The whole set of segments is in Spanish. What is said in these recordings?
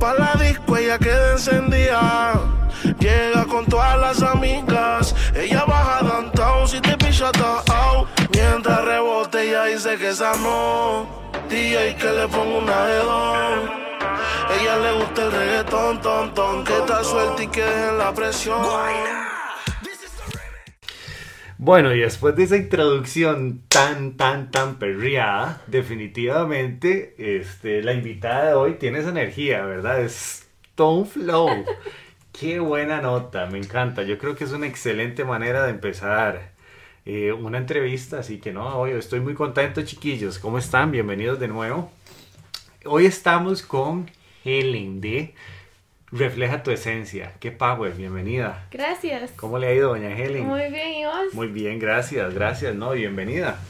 pa' la disco, ella queda encendida. Llega con todas las amigas. Ella baja downtown si te picha out. Mientras rebote, ella dice que esa no. DJ que le pongo una dos. Ella le gusta el reggaetón, ton, ton. Que está suelta y que dejen la presión. Bueno, y después de esa introducción tan, tan, tan perriada, definitivamente este, la invitada de hoy tiene esa energía, ¿verdad? Es Stone Flow. Qué buena nota, me encanta. Yo creo que es una excelente manera de empezar eh, una entrevista, así que no, hoy estoy muy contento, chiquillos. ¿Cómo están? Bienvenidos de nuevo. Hoy estamos con Helen de Refleja tu esencia. Qué power, bienvenida. Gracias. ¿Cómo le ha ido, doña Helen? Muy bien, ¿y vos? Muy bien, gracias, gracias, no, bienvenida.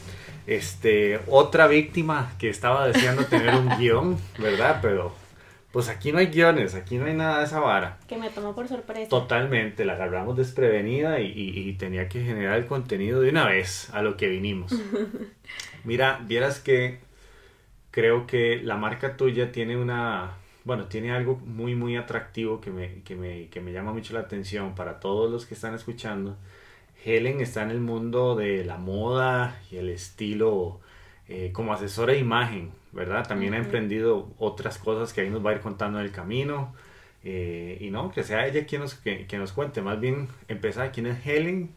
Este, otra víctima que estaba deseando tener un guion, ¿verdad? Pero, pues aquí no hay guiones, aquí no hay nada de esa vara. Que me tomó por sorpresa. Totalmente, la agarramos desprevenida y, y- y tenía que generar el contenido de una vez a lo que vinimos. Mira, vieras que creo que la marca tuya tiene una, bueno, tiene algo muy, muy atractivo que me, que me, que me llama mucho la atención para todos los que están escuchando. Helen está en el mundo de la moda y el estilo eh, como asesora de imagen, ¿verdad? También ha Ujú. emprendido otras cosas que ahí nos va a ir contando en el camino. eh, y no, que sea ella quien nos, que, que nos cuente. Más bien, empezar quién es Helen,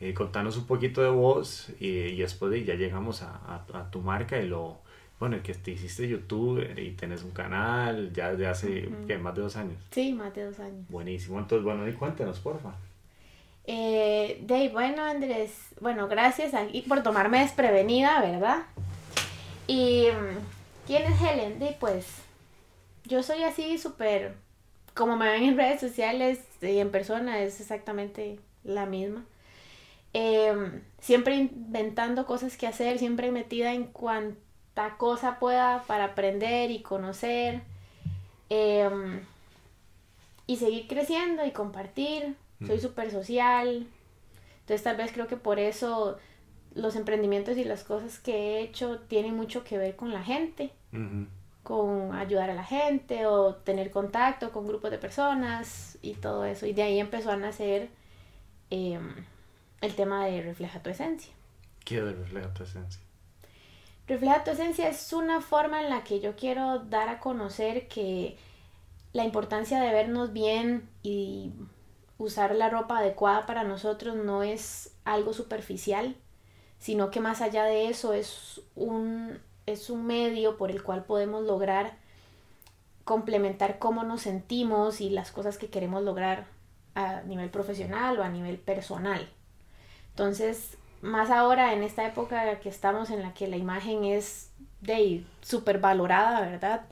eh, contanos un poquito de vos y, y después de ya llegamos a, a- a tu marca y lo, bueno, que te hiciste youtuber y tenés un canal ya de hace. ¿qué? más de dos años. Sí, más de dos años. Buenísimo, entonces bueno, y cuéntanos, porfa. Eh, de ahí, bueno, Andrés, bueno, gracias aquí por tomarme desprevenida, ¿verdad? Y, mm, ¿quién es Helen? De, pues, yo soy así súper, como me ven en redes sociales y en persona, es exactamente la misma. Em, siempre inventando cosas que hacer, siempre metida en cuanta cosa pueda para aprender y conocer. Em, y seguir creciendo y compartir. Soy súper social. Entonces tal vez creo que por eso los emprendimientos y las cosas que he hecho tienen mucho que ver con la gente, con ayudar a la gente o tener contacto con grupos de personas y todo eso. Y de ahí empezó a nacer em, el tema de Refleja tu esencia. ¿Qué de refleja tu esencia? Refleja tu esencia es una forma en la que yo quiero dar a conocer que la importancia de vernos bien y usar la ropa adecuada para nosotros no es algo superficial, sino que más allá de eso es un, es un medio por el cual podemos lograr complementar cómo nos sentimos y las cosas que queremos lograr a nivel profesional o a nivel personal. Entonces, más ahora en esta época que estamos en la que la imagen es de súper valorada, ¿verdad?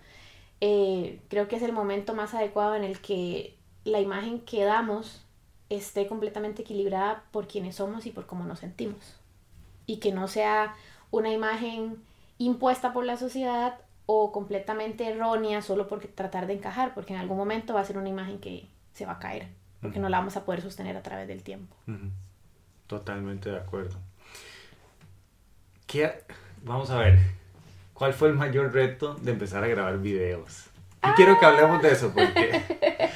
Eh, creo que es el momento más adecuado en el que la imagen que damos esté completamente equilibrada por quienes somos y por cómo nos sentimos. Y que no sea una imagen impuesta por la sociedad o completamente errónea solo por tratar de encajar, porque en algún momento va a ser una imagen que se va a caer, porque no la vamos a poder sostener a través del tiempo. Totalmente de acuerdo. ¿Qué, vamos a ver, ¿cuál fue el mayor reto de empezar a grabar videos? Y quiero que hablemos de eso porque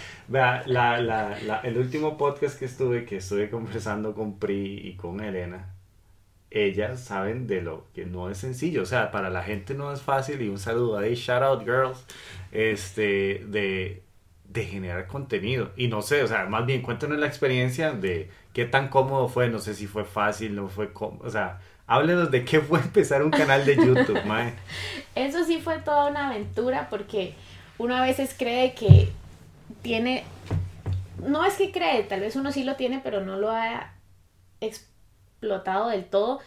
vea, la, la, la- el último podcast que estuve, que estuve conversando con Pri y con Elena, ellas saben de lo que no es sencillo, o sea, para la gente no es fácil y un saludo ahí, shout out girls, este, de, de generar contenido. Y no sé, o sea, más bien cuéntanos la experiencia de qué tan cómodo fue, no sé si fue fácil, no fue cómodo, o sea, háblenos de qué fue empezar un canal de YouTube, mae. Eso sí fue toda una aventura porque uno a veces cree que tiene, no es que cree, tal vez uno sí lo tiene, pero no lo ha explotado del todo.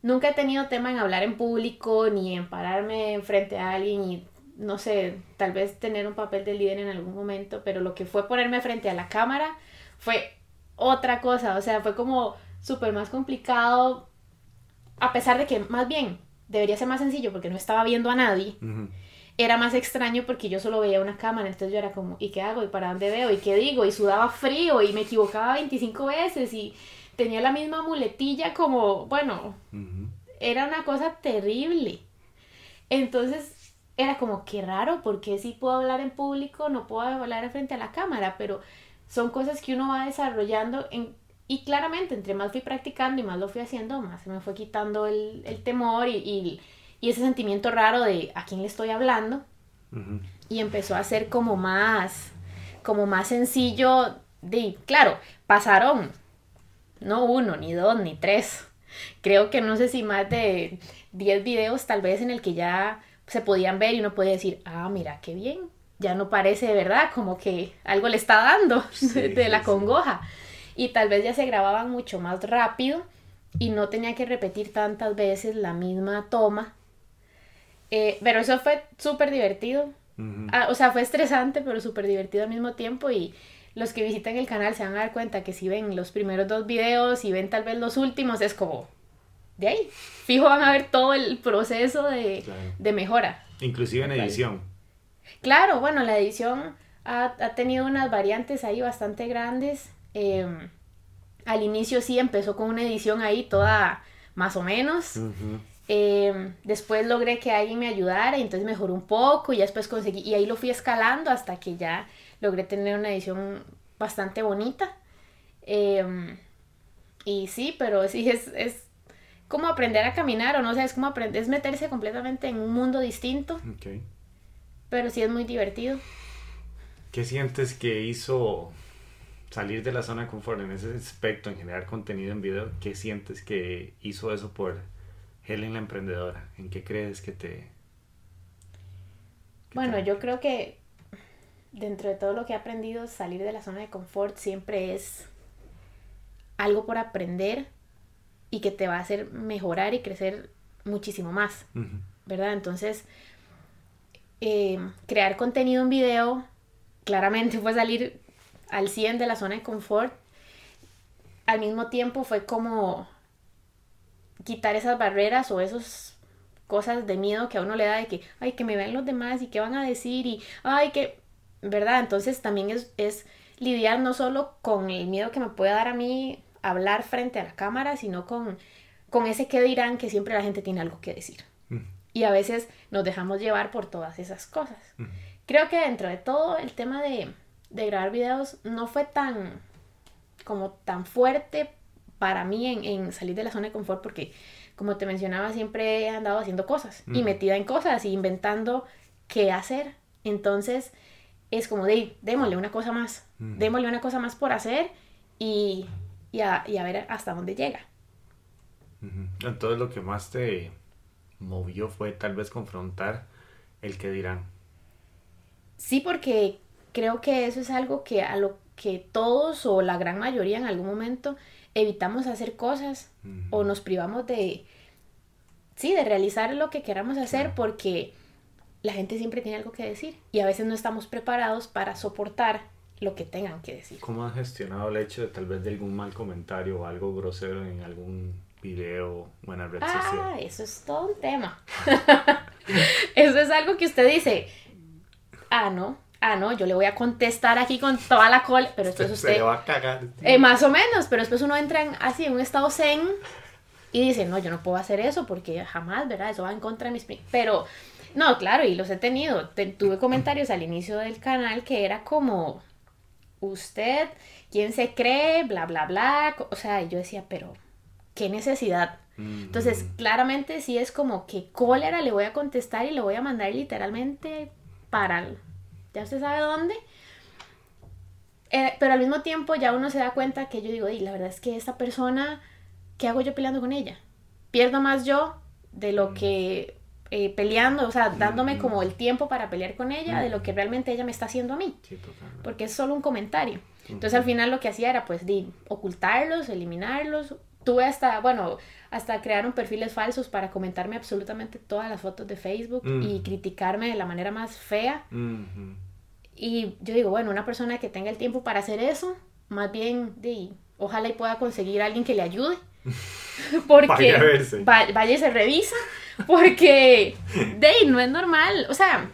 Nunca he tenido tema en hablar en público ni en pararme frente a alguien y no sé, tal vez tener un papel de líder en algún momento, pero lo que fue ponerme frente a la cámara fue otra cosa, o sea, fue como súper más complicado, a pesar de que más bien debería ser más sencillo porque no estaba viendo a nadie, era más extraño porque yo solo veía una cámara, entonces yo era como, ¿y qué hago? ¿Y para dónde veo? ¿Y qué digo? Y sudaba frío y me equivocaba 25 veces y tenía la misma muletilla como, bueno, era una cosa terrible. Entonces, era como que raro, porque sí puedo hablar en público, no puedo hablar frente a la cámara, pero son cosas que uno va desarrollando en, y claramente entre más fui practicando y más lo fui haciendo, más se me fue quitando el, el temor y, y, y, ese sentimiento raro de a quién le estoy hablando. Y empezó a ser como más, como más sencillo de, claro, pasaron no uno, ni dos, ni tres. Creo que no sé si más de 10 videos tal vez en el que ya se podían ver y uno podía decir, ah, mira, qué bien, ya no parece de verdad, como que algo le está dando de la congoja. Y tal vez ya se grababan mucho más rápido y no tenía que repetir tantas veces la misma toma. Eh, pero eso fue súper divertido. Ah, o sea, fue estresante, pero súper divertido al mismo tiempo y los que visitan el canal se van a dar cuenta que si ven los primeros dos videos y ven tal vez los últimos, es como, de ahí, fijo van a ver todo el proceso de, mejora. Inclusive en edición. Claro, bueno, la edición ha, tenido unas variantes ahí bastante grandes. Em, al inicio sí empezó con una edición ahí toda más o menos. Em, después logré que alguien me ayudara y entonces mejoró un poco y después conseguí, y ahí lo fui escalando hasta que ya logré tener una edición bastante bonita. Em, y sí, pero sí es, es como aprender a caminar o no sé, es como aprender, es meterse completamente en un mundo distinto. Pero sí es muy divertido. ¿Qué sientes que hizo salir de la zona de confort en ese aspecto, en generar contenido en video? ¿Qué sientes que hizo eso por Helen la emprendedora? ¿En qué crees que te... bueno, yo creo que dentro de todo lo que he aprendido, salir de la zona de confort siempre es algo por aprender y que te va a hacer mejorar y crecer muchísimo más, ¿verdad? Entonces, eh, crear contenido en video claramente fue salir al 100 de la zona de confort. Al mismo tiempo fue como quitar esas barreras o esas cosas de miedo que a uno le da de que, ay, que me vean los demás y qué van a decir y, ay, que ¿verdad? Entonces también es, es lidiar no solo con el miedo que me puede dar a mí hablar frente a la cámara, sino con, con ese que dirán que siempre la gente tiene algo que decir. Y a veces nos dejamos llevar por todas esas cosas. Creo que dentro de todo el tema de, de, grabar videos no fue tan como tan fuerte para mí en, en, salir de la zona de confort porque como te mencionaba siempre he andado haciendo cosas y metida en cosas y inventando qué hacer. Entonces es como de, démosle una cosa más, démosle una cosa más por hacer y, y, a, ver hasta dónde llega. Entonces lo que más te movió fue tal vez confrontar el que dirán. Sí, porque creo que eso es algo que a lo que todos o la gran mayoría en algún momento evitamos hacer cosas o nos privamos de, sí, de realizar lo que queramos hacer porque la gente siempre tiene algo que decir y a veces no estamos preparados para soportar lo que tengan que decir. ¿Cómo has gestionado el hecho de tal vez de algún mal comentario o algo grosero en algún video o en la red ah, social? Ah, eso es todo un tema. eso es algo que usted dice, ah, no, ah, no, yo le voy a contestar aquí con toda la cola, pero después usted... Se va a cagar. Eh, más o menos, pero después uno entra en, así en un estado zen y dice, no, yo no puedo hacer eso porque jamás, ¿verdad? Eso va en contra de mis... Pero no, claro, y los he tenido. tuve comentarios al inicio del canal que era como, usted, ¿quién se cree? Bla, bla, bla. O sea, yo decía, pero, ¿qué necesidad? Entonces, claramente sí es como que cólera le voy a contestar y le voy a mandar literalmente para, ya usted sabe dónde. Eh, pero al mismo tiempo ya uno se da cuenta que yo digo, y la verdad es que esta persona, ¿qué hago yo peleando con ella? Pierdo más yo de lo que eh, peleando, o sea, dándome como el tiempo para pelear con ella de lo que realmente ella me está haciendo a mí. porque es solo un comentario. Entonces al final lo que hacía era pues de ocultarlos, eliminarlos. Tuve hasta, bueno, hasta crearon perfiles falsos para comentarme absolutamente todas las fotos de Facebook y criticarme de la manera más fea. Y yo digo, bueno, una persona que tenga el tiempo para hacer eso, más bien de, ojalá y pueda conseguir a alguien que le ayude. Porque vaya, y se revisa. Porque, de no es normal. O sea,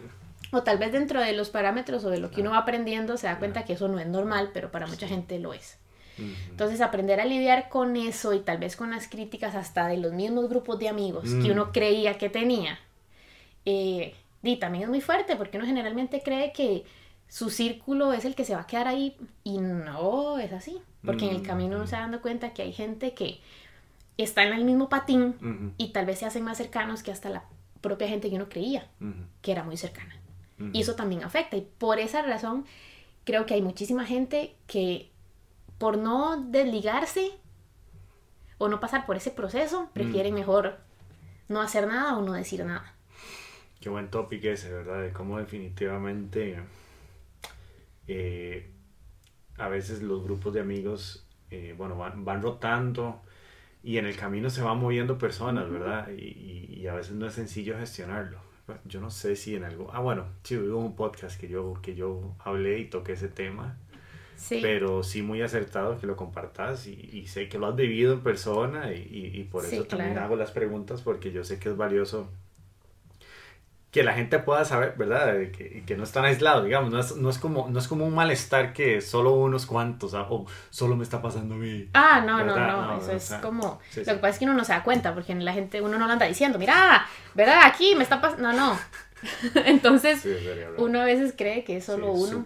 o tal vez dentro de los parámetros o de lo que uno va aprendiendo se da cuenta que eso no es normal, pero para mucha gente lo es. Entonces, aprender a lidiar con eso y tal vez con las críticas hasta de los mismos grupos de amigos que uno creía que tenía, eh, y también es muy fuerte porque uno generalmente cree que su círculo es el que se va a quedar ahí y no es así. Porque en el camino uno se va dando cuenta que hay gente que está en el mismo patín y tal vez se hacen más cercanos que hasta la propia gente que uno creía que era muy cercana. Y eso también afecta. Y por esa razón creo que hay muchísima gente que por no desligarse o no pasar por ese proceso, prefieren mejor no hacer nada o no decir nada. Qué buen tópico ese, ¿verdad? De cómo definitivamente eh, a veces los grupos de amigos, eh, bueno, van, rotando y en el camino se van moviendo personas, ¿verdad? Y, y, a veces no es sencillo gestionarlo. Yo no sé si en algo... Ah, bueno, sí, hubo un podcast que yo, que yo hablé y toqué ese tema. Sí. Pero sí muy acertado que lo compartas y, sé que lo has vivido en persona y, y por eso también hago las preguntas porque yo sé que es valioso que la gente pueda saber, ¿verdad? Que, que no están aislados, digamos, no es, no es, como, no es como un malestar que solo unos cuantos, ah, o solo me está pasando a mí. Ah, no, no, no, eso es como, lo que pasa es que uno no se da cuenta, porque la gente, uno no lo anda diciendo, mira, ¿verdad? Aquí me está pasando, no, no. Entonces, uno a veces cree que es solo uno.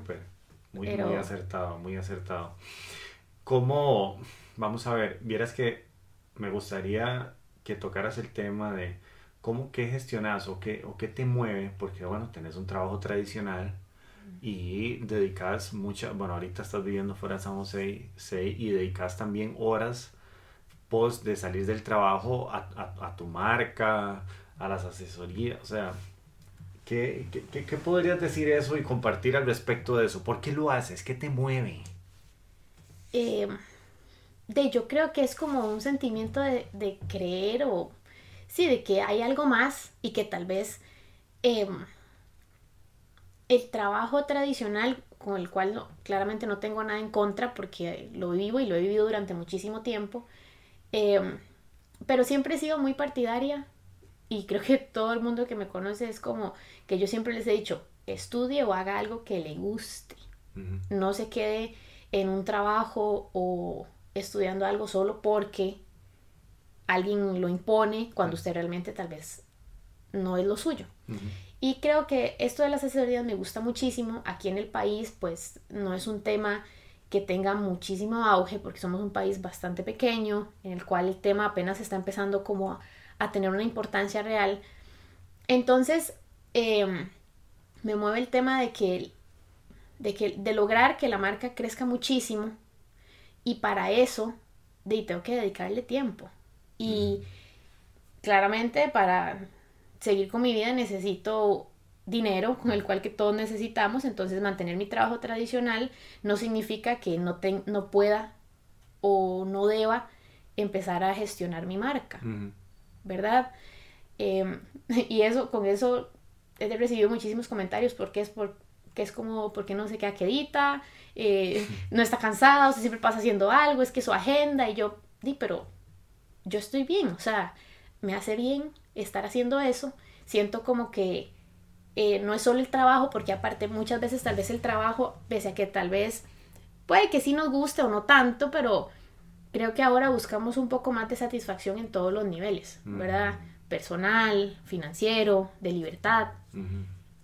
Muy, muy acertado, muy acertado. ¿Cómo, vamos a ver, vieras que me gustaría que tocaras el tema de ¿cómo qué gestionas o qué, o qué te mueve? Porque bueno, tenés un trabajo tradicional y dedicas mucha, bueno, ahorita estás viviendo fuera de San José y dedicas también horas post de salir del trabajo a, a, tu marca, a las asesorías, o sea, ¿qué, qué, qué, podrías decir eso y compartir al respecto de eso? ¿Por qué lo haces? ¿Qué te mueve? Eh, de, yo creo que es como un sentimiento de, de creer o sí, de que hay algo más y que tal vez em, el trabajo tradicional con el cual claramente no tengo nada en contra porque lo vivo y lo he vivido durante muchísimo tiempo, em, pero siempre he sido muy partidaria y creo que todo el mundo que me conoce es como que yo siempre les he dicho, estudie o haga algo que le guste, no se quede en un trabajo o estudiando algo solo porque alguien lo impone cuando usted realmente tal vez no es lo suyo. Y creo que esto de las asesorías me gusta muchísimo. Aquí en el país, pues no es un tema que tenga muchísimo auge porque somos un país bastante pequeño en el cual el tema apenas está empezando como a, tener una importancia real. Entonces, em, me mueve el tema de que, de que, de lograr que la marca crezca muchísimo y para eso de, tengo que dedicarle tiempo. Y claramente para seguir con mi vida necesito dinero con el cual que todos necesitamos, entonces mantener mi trabajo tradicional no significa que no, no pueda o no deba empezar a gestionar mi marca, ¿verdad? Em, y eso, con eso he recibido muchísimos comentarios porque es por que es como porque no se queda quedita, eh, no está cansada, o sea, siempre pasa haciendo algo, es que su agenda y yo, di, pero yo estoy bien, o sea, me hace bien estar haciendo eso, siento como que eh, no es solo el trabajo, porque aparte muchas veces tal vez el trabajo, pese a que tal vez puede que sí nos guste o no tanto, pero creo que ahora buscamos un poco más de satisfacción en todos los niveles, ¿verdad? Personal, financiero, de libertad.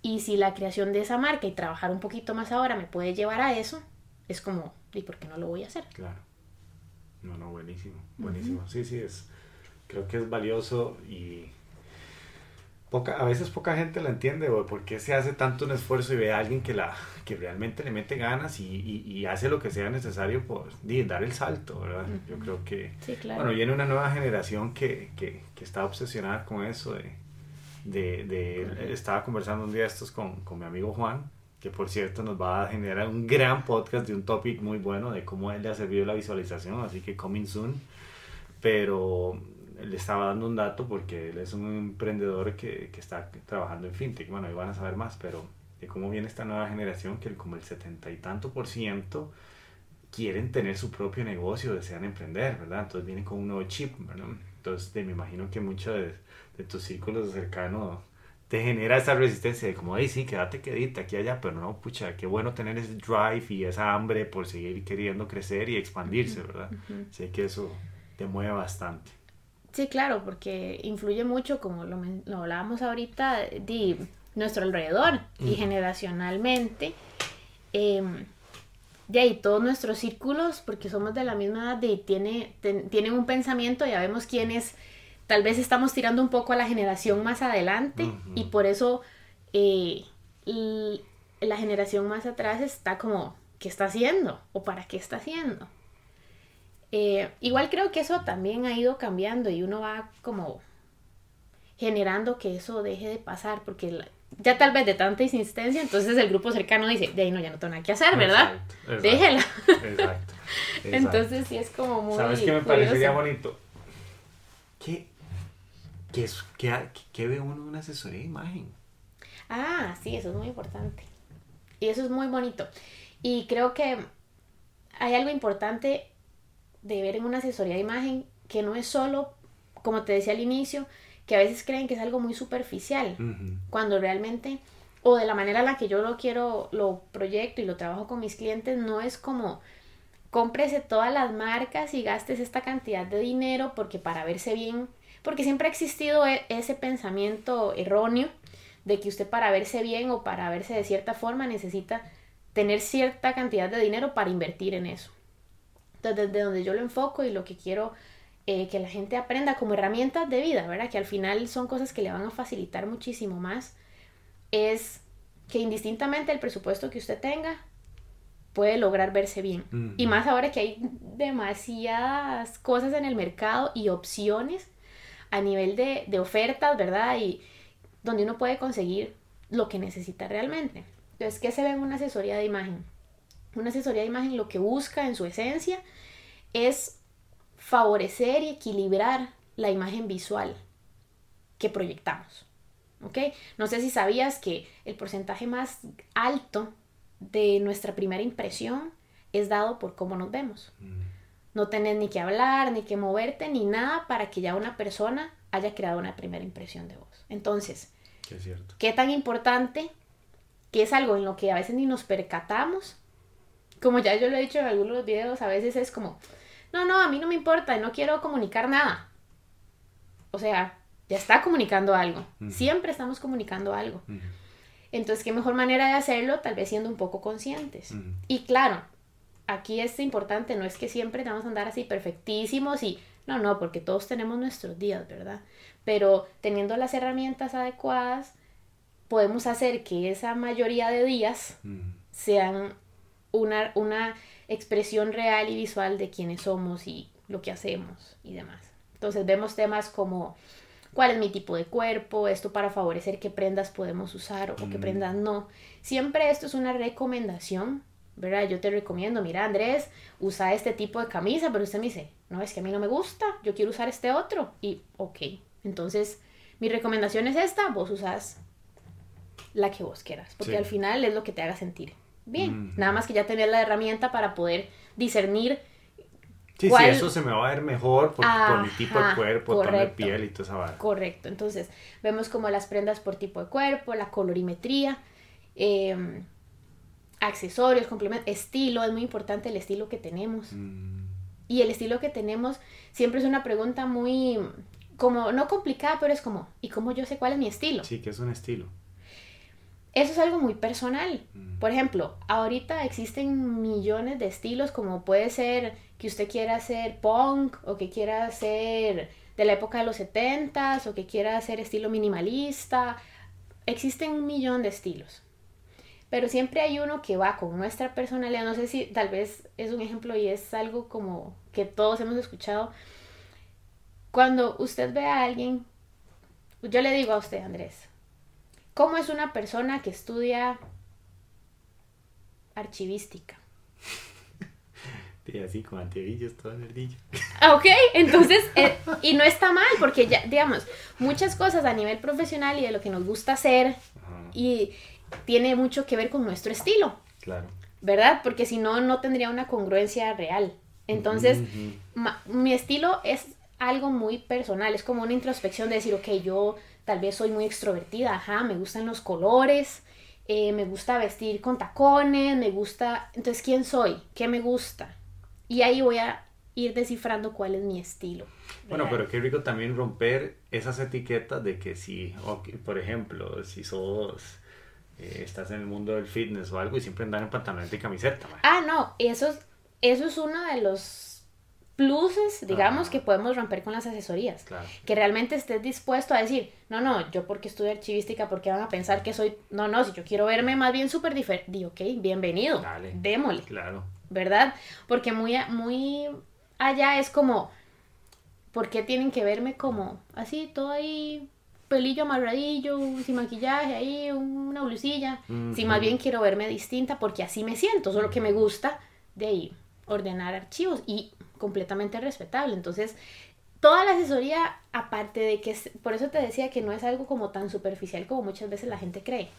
Y si la creación de esa marca y trabajar un poquito más ahora me puede llevar a eso, es como, ¿y por qué no lo voy a hacer? Claro. No, no, buenísimo, buenísimo. Sí, sí, es, creo que es valioso y poca, a veces poca gente la entiende, o por qué se hace tanto un esfuerzo y ve a alguien que, la, que realmente le mete ganas y, y, hace lo que sea necesario por dar el salto, ¿verdad? Yo creo que, bueno, viene una nueva generación que, que, que está obsesionada con eso de, de, de estaba conversando un día estos con, con mi amigo Juan que por cierto nos va a generar un gran podcast de un topic muy bueno de cómo él le ha servido la visualización, así que coming soon. Pero le estaba dando un dato porque él es un emprendedor que, que está trabajando en fintech. Bueno, ahí van a saber más, pero de cómo viene esta nueva generación que como el setenta y tanto por ciento quieren tener su propio negocio, desean emprender, ¿verdad? Entonces vienen con un nuevo chip, ¿verdad? Entonces me imagino que muchos de, de tus círculos cercanos te genera esa resistencia de como, ay, sí, quédate quedita aquí allá, pero no, pucha, qué bueno tener ese drive y esa hambre por seguir queriendo crecer y expandirse, ¿verdad? Sé que eso te mueve bastante. Sí, claro, porque influye mucho, como lo, lo hablábamos ahorita, de nuestro alrededor y generacionalmente. em, de ahí todos nuestros círculos, porque somos de la misma edad, de, tiene, ten- tienen un pensamiento, ya vemos quiénes, tal vez estamos tirando un poco a la generación más adelante y por eso eh, la generación más atrás está como, ¿qué está haciendo? ¿O para qué está haciendo? Eh, igual creo que eso también ha ido cambiando y uno va como generando que eso deje de pasar, porque la- ya tal vez de tanta insistencia, entonces el grupo cercano dice, de ahí no, ya no tengo nada que hacer, ¿verdad? Exacto, Déjela. Exacto. exacto. Entonces sí es como muy... ¿Sabes qué me curioso. parecería bonito? ¿Qué, qué, es- qué, ha- qué ve uno en una asesoría de imagen? Ah, sí, eso es muy importante. Y eso es muy bonito. Y creo que hay algo importante de ver en una asesoría de imagen que no es solo, como te decía al inicio, que a veces creen que es algo muy superficial, cuando realmente, o de la manera en la que yo lo quiero, lo proyecto y lo trabajo con mis clientes, no es como cómprese todas las marcas y gastes esta cantidad de dinero porque para verse bien, porque siempre ha existido e- ese pensamiento erróneo de que usted para verse bien o para verse de cierta forma necesita tener cierta cantidad de dinero para invertir en eso. Entonces, desde donde yo lo enfoco y lo que quiero eh, que la gente aprenda como herramientas de vida, ¿verdad? Que al final son cosas que le van a facilitar muchísimo más, es que indistintamente el presupuesto que usted tenga, puede lograr verse bien. Ujú. Y más ahora que hay demasiadas cosas en el mercado y opciones a nivel de, de ofertas, ¿verdad? Y donde uno puede conseguir lo que necesita realmente. Entonces, ¿qué se ve en una asesoría de imagen? Una asesoría de imagen lo que busca en su esencia es favorecer y equilibrar la imagen visual que proyectamos. ¿Ok? No sé si sabías que el porcentaje más alto de nuestra primera impresión es dado por cómo nos vemos. Mm. No tenés ni que hablar, ni que moverte, ni nada para que ya una persona haya creado una primera impresión de vos. Entonces, es cierto. qué tan importante que es algo en lo que a veces ni nos percatamos. Como ya yo lo he dicho en algunos videos, a veces es como, no, no, a mí no me importa, no quiero comunicar nada. O sea, ya está comunicando algo. Siempre estamos comunicando algo. Entonces, qué mejor manera de hacerlo, tal vez siendo un poco conscientes. Y claro, aquí es importante, no es que siempre vamos a andar así perfectísimos y no, no, porque todos tenemos nuestros días, ¿verdad? Pero teniendo las herramientas adecuadas, podemos hacer que esa mayoría de días Ujú. sean una, una expresión real y visual de quiénes somos y lo que hacemos y demás. Entonces vemos temas como cuál es mi tipo de cuerpo, esto para favorecer qué prendas podemos usar o qué Mm. prendas no. Siempre esto es una recomendación, ¿verdad? Yo te recomiendo, mira Andrés, usa este tipo de camisa, pero usted me dice, no, es que a mí no me gusta, yo quiero usar este otro. Y ok, entonces mi recomendación es esta, vos usas la que vos quieras, porque Sí. al final es lo que te haga sentir bien. Mm. Nada más que ya tener la herramienta para poder discernir Sí, ¿Cuál? sí, eso se me va a ver mejor por, por mi tipo de cuerpo, tono de correcto. piel y toda esa vara. correcto. Entonces, vemos como las prendas por tipo de cuerpo, la colorimetría, eh, accesorios, complementos, estilo, es muy importante el estilo que tenemos. Mm. Y el estilo que tenemos siempre es una pregunta muy, como, no complicada, pero es como, ¿y cómo yo sé cuál es mi estilo? Sí, que es un estilo. Eso es algo muy personal. Mm. Por ejemplo, ahorita existen millones de estilos, como puede ser que usted quiera hacer punk o que quiera hacer de la época de los 70s o que quiera hacer estilo minimalista. Existen un millón de estilos. Pero siempre hay uno que va con nuestra personalidad. No sé si tal vez es un ejemplo y es algo como que todos hemos escuchado. Cuando usted ve a alguien, yo le digo a usted, Andrés, ¿Cómo es una persona que estudia archivística? Y así con antiguillos, todo nerdillo. Ah, Ok, entonces, eh, y no está mal, porque ya, digamos, muchas cosas a nivel profesional y de lo que nos gusta hacer Ajá, y tiene mucho que ver con nuestro estilo, claro. ¿verdad? Porque si no, no tendría una congruencia real. Entonces, ma- mi estilo es algo muy personal, es como una introspección de decir, ok, yo tal vez soy muy extrovertida, ajá, me gustan los colores, eh, me gusta vestir con tacones, me gusta, entonces, ¿quién soy? ¿Qué me gusta? Y ahí voy a ir descifrando cuál es mi estilo. Bueno, pero qué rico también romper esas etiquetas de que si, ok, por ejemplo, si sos, eh, estás en el mundo del fitness o algo y siempre andar en pantaloneta y camiseta. Ah, no, eso es, eso es uno de los pluses, digamos, que podemos romper con las asesorías. Claro. Que realmente estés dispuesto a decir, no, no, yo porque estudio archivística, porque van a pensar que soy, no, no, si yo quiero verme más bien súper diferente, digo, ok, bienvenido, Dale. démosle, Claro. ¿verdad? Porque muy, muy allá es como, ¿por qué tienen que verme como así, todo ahí, pelillo amarradillo, sin maquillaje, ahí, una blusilla? Si más bien quiero verme distinta porque así me siento, solo que me gusta de ahí ordenar archivos y completamente respetable. Entonces, toda la asesoría, aparte de que, es- por eso te decía que no es algo como tan superficial como muchas veces la gente cree.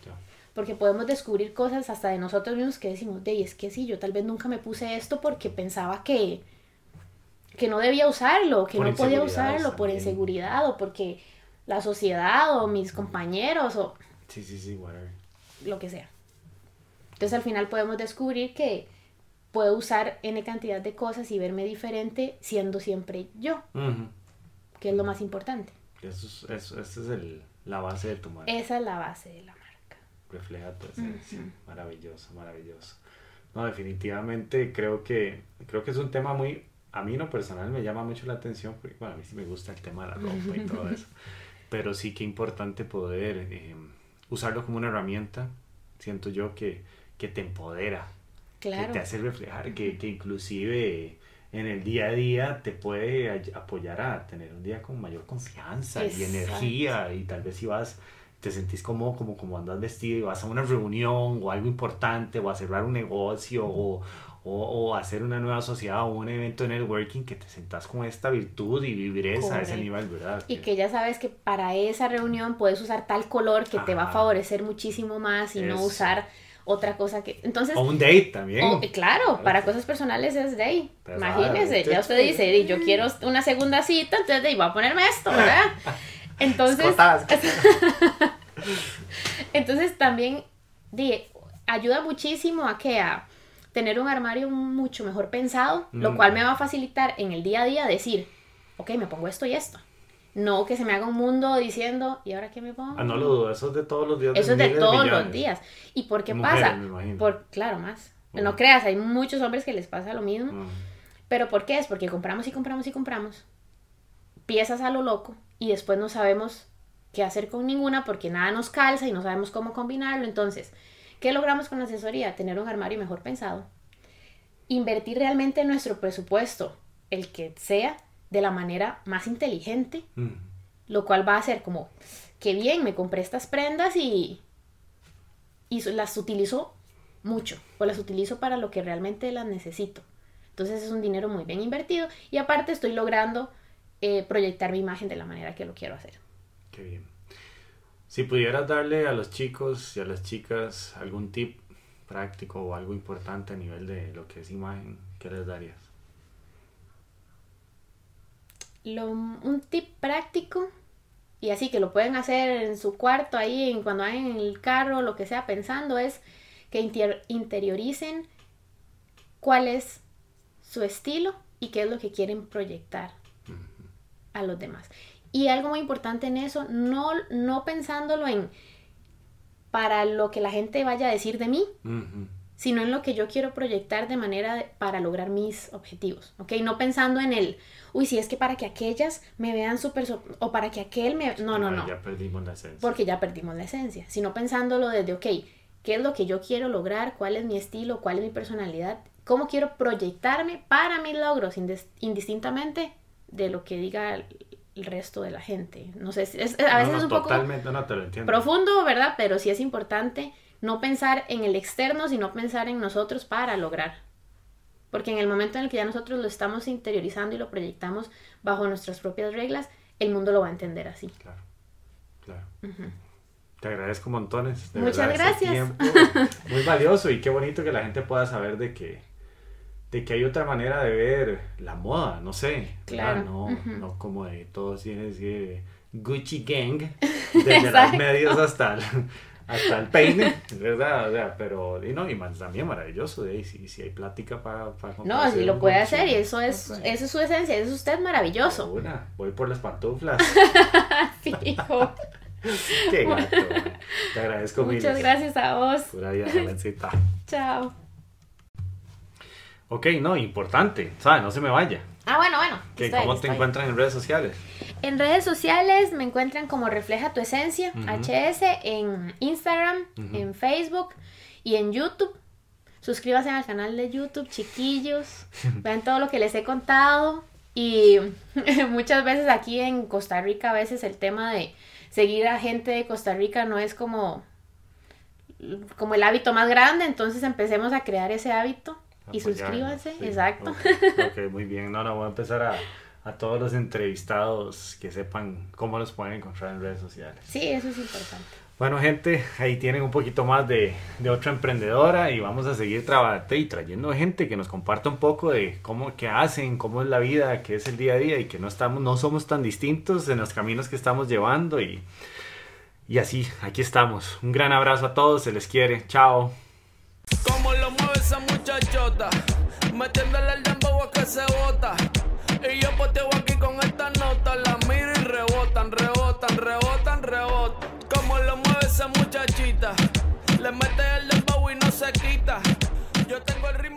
Porque podemos descubrir cosas hasta de nosotros mismos que decimos, de, es que sí, yo tal vez nunca me puse esto porque pensaba que, que no debía usarlo, que Por no podía usarlo por inseguridad o porque la sociedad o mis compañeros o Sí, sí, sí, whatever. lo que sea. Entonces al final podemos descubrir que puedo usar N cantidad de cosas y verme diferente siendo siempre yo, Ujú. que es lo más importante. Eso es, eso, esa es el, la base de tu marca. Esa es la base de la marca. refleja tu esencia. Maravilloso, maravilloso. No, definitivamente creo que, creo que es un tema muy, a mí en lo personal me llama mucho la atención, porque bueno, a mí sí me gusta el tema de la ropa y todo eso, pero sí que importante poder eh, usarlo como una herramienta, siento yo que, que te empodera, Claro. que te hace reflejar, que, que inclusive en el día a día te puede apoyar a tener un día con mayor confianza y energía y tal vez si vas te sentís como, como, como andas vestido y vas a una reunión o algo importante o a cerrar un negocio o, o, o hacer una nueva sociedad o un evento de networking que te sentás con esta virtud y vivireza a ese Correcto. nivel, ¿verdad? Y que ya sabes que para esa reunión puedes usar tal color que te va a favorecer muchísimo más y no usar otra cosa que... Entonces, O un date también. o- eh, claro, para cosas personales es de ahí. Pues, Imagínese, ah, ya usted dice, "Di, yo quiero una segunda cita, entonces de voy a ponerme esto, ¿verdad? Entonces, entonces también di, ayuda muchísimo a que a tener un armario mucho mejor pensado, lo Mm. cual me va a facilitar en el día a día decir, ok, me pongo esto y esto. No que se me haga un mundo diciendo, ¿y ahora qué me pongo? Ah, no lo dudo, eso es de todos los días. Eso es de todos millones. los días. ¿Y por qué Mujeres, pasa? me. Por, claro, más. No creas, hay muchos hombres que les pasa lo mismo. Pero ¿por qué es? Porque compramos y compramos y compramos piezas a lo loco y después no sabemos qué hacer con ninguna porque nada nos calza y no sabemos cómo combinarlo. Entonces, ¿qué logramos con la asesoría? Tener un armario mejor pensado. Invertir realmente en nuestro presupuesto, el que sea, de la manera más inteligente, Mm. lo cual va a ser como, qué bien, me compré estas prendas y, y las utilizo mucho o las utilizo para lo que realmente las necesito. Entonces es un dinero muy bien invertido y aparte estoy logrando eh, proyectar mi imagen de la manera que lo quiero hacer. Qué bien. Si pudieras darle a los chicos y a las chicas algún tip práctico o algo importante a nivel de lo que es imagen, ¿qué les darías? Lo- un tip práctico y así que lo pueden hacer en su cuarto, ahí en, cuando van en el carro, lo que sea, pensando es que inter- interioricen cuál es su estilo y qué es lo que quieren proyectar a los demás. Y algo muy importante en eso, no, no pensándolo en para lo que la gente vaya a decir de mí, sino en lo que yo quiero proyectar de manera de- para lograr mis objetivos, ¿ok? No pensando en el, uy, si es que para que aquellas me vean súper, so- o para que aquel me... No, no, Ay, no, Ya perdimos la esencia. porque ya perdimos la esencia, sino pensándolo desde, ok, ¿qué es lo que yo quiero lograr? ¿Cuál es mi estilo? ¿Cuál es mi personalidad? ¿Cómo quiero proyectarme para mis logros, indis- indistintamente de lo que diga el, resto de la gente? No sé, si- es- a veces No, no, es un poco Totalmente, no te lo entiendo. profundo, ¿verdad? Pero sí es importante no pensar en el externo, sino pensar en nosotros para lograr. Porque en el momento en el que ya nosotros lo estamos interiorizando y lo proyectamos bajo nuestras propias reglas, el mundo lo va a entender así. Claro, claro. Te agradezco montones. de Muchas verdad, este gracias. tiempo. Muy valioso y qué bonito que la gente pueda saber de que, de que hay otra manera de ver la moda, no sé. Claro, No, no como de todos tienes que Gucci Gang, desde Exacto. medios hasta, el- hasta el peine, ¿verdad? O sea, pero, y no, y más también maravilloso, de ahí, si, si hay plática para... para no, si lo puede hacer, y eso es, eso es su esencia, eso es usted maravilloso. Una, voy por las pantuflas. Fijo. Qué gato, te agradezco Muchas gracias a vos. Pura vida, Chao. Ok, no, importante, ¿sabes? No se me vaya. Ah, bueno, bueno. ¿Cómo te encuentran en redes sociales? En redes sociales me encuentran como Refleja tu Esencia, HS, en Instagram, en Facebook y en YouTube. Suscríbanse al canal de YouTube, chiquillos. Vean todo lo que les he contado. Y muchas veces aquí en Costa Rica, a veces el tema de seguir a gente de Costa Rica no es como, como el hábito más grande. Entonces empecemos a crear ese hábito y suscríbanse, exacto. ok, muy bien. No, no, voy a empezar a, a, todos los entrevistados que sepan cómo los pueden encontrar en redes sociales. Sí, eso es importante. Bueno, gente, ahí tienen un poquito más de, de otra emprendedora y vamos a seguir trabajando y trayendo gente que nos comparta un poco de cómo, qué hacen, cómo es la vida, qué es el día a día y que no, estamos, no somos tan distintos en los caminos que estamos llevando y, y así, aquí estamos. Un gran abrazo a todos, se les quiere, chao. Metiéndole el dembow que se bota. Y yo poteo aquí con esta nota, la miro y rebotan, rebotan, rebotan, rebotan. Como lo mueve esa muchachita, le mete el dembow y no se quita. Yo tengo el ritmo